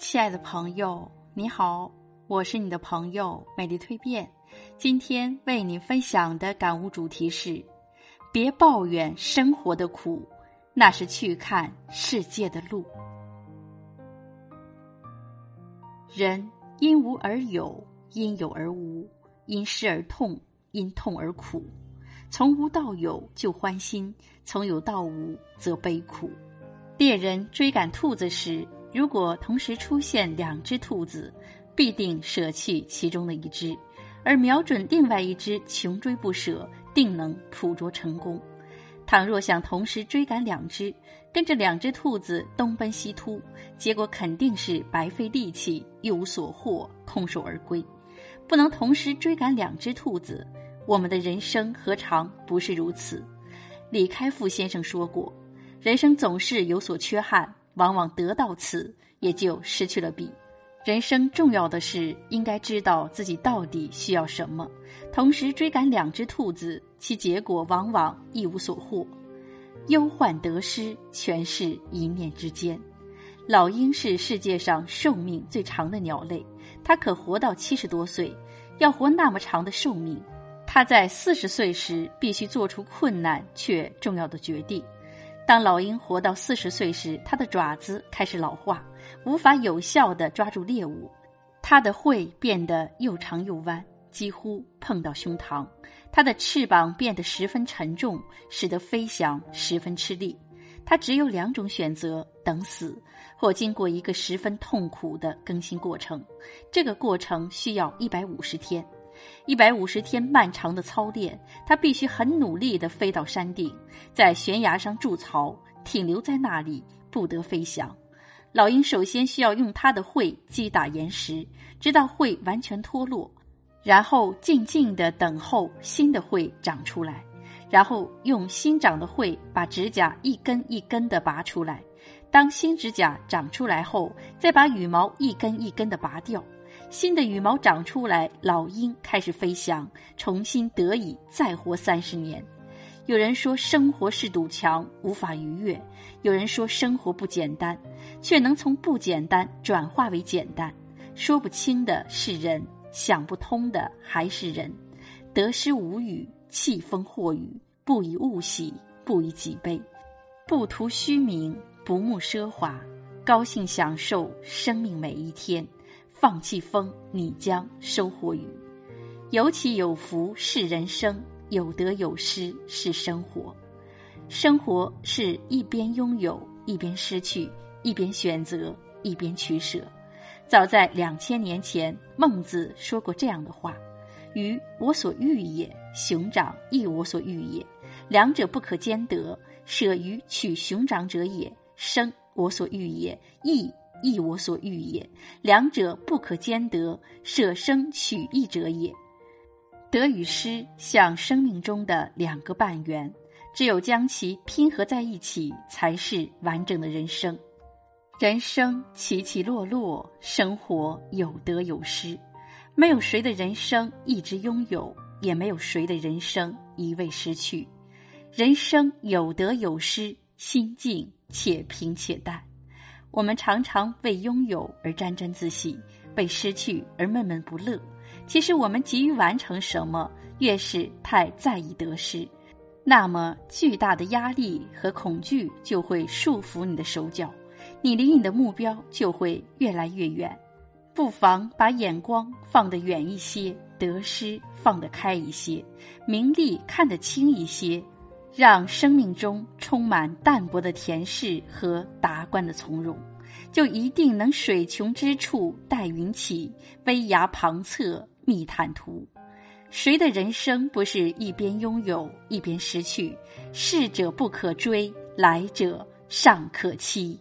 亲爱的朋友，你好，我是你的朋友美丽蜕变。今天为你分享的感悟主题是：别抱怨生活的苦，那是去看世界的路。人因无而有，因有而无，因失而痛，因痛而苦。从无到有就欢心，从有到无则悲苦。猎人追赶兔子时，如果同时出现两只兔子，必定舍弃其中的一只，而瞄准另外一只穷追不舍，定能捕捉成功。倘若想同时追赶两只，跟着两只兔子东奔西突，结果肯定是白费力气，一无所获，空手而归。不能同时追赶两只兔子，我们的人生何尝不是如此？李开复先生说过。人生总是有所缺憾，往往得到此，也就失去了彼。人生重要的是应该知道自己到底需要什么。同时追赶两只兔子，其结果往往一无所获。忧患得失，全是一念之间。老鹰是世界上寿命最长的鸟类，它可活到七十多岁。要活那么长的寿命，它在四十岁时必须做出困难却重要的决定。当老鹰活到四十岁时，它的爪子开始老化，无法有效地抓住猎物，它的喙变得又长又弯，几乎碰到胸膛，它的翅膀变得十分沉重，使得飞翔十分吃力。它只有两种选择：等死，或经过一个十分痛苦的更新过程。这个过程需要一百五十天。一百五十天漫长的操练，他必须很努力地飞到山顶，在悬崖上筑巢，停留在那里，不得飞翔。老鹰首先需要用它的喙击打岩石，直到喙完全脱落，然后静静地等候新的喙长出来，然后用新长的喙把指甲一根一根地拔出来。当新指甲长出来后，再把羽毛一根一根地拔掉。新的羽毛长出来，老鹰开始飞翔，重新得以再活三十年。有人说生活是堵墙，无法逾越；有人说生活不简单，却能从不简单转化为简单。说不清的是人，想不通的还是人。得失无语，气风或雨，不以物喜，不以己悲，不图虚名，不慕奢华，高兴享受生命每一天。放弃风，你将收获雨。有起有伏是人生，有得有失是生活。生活是一边拥有，一边失去，一边选择，一边取舍。早在两千年前，孟子说过这样的话：“鱼我所欲也，熊掌亦我所欲也，两者不可兼得。舍鱼取熊掌者也，生我所欲也，义。”亦我所欲也，两者不可兼得，舍生取义者也。得与失像生命中的两个半圆，只有将其拼合在一起，才是完整的人生。人生起起落落，生活有得有失，没有谁的人生一直拥有，也没有谁的人生一味失去。人生有得有失，心境且平且淡。我们常常为拥有而沾沾自喜，为失去而闷闷不乐。其实，我们急于完成什么，越是太在意得失，那么巨大的压力和恐惧就会束缚你的手脚，你离你的目标就会越来越远。不妨把眼光放得远一些，得失放得开一些，名利看得轻一些。让生命中充满淡泊的恬适和达观的从容，就一定能水穷之处带云起，危崖旁侧觅坦途。谁的人生不是一边拥有一边失去？逝者不可追，来者尚可期。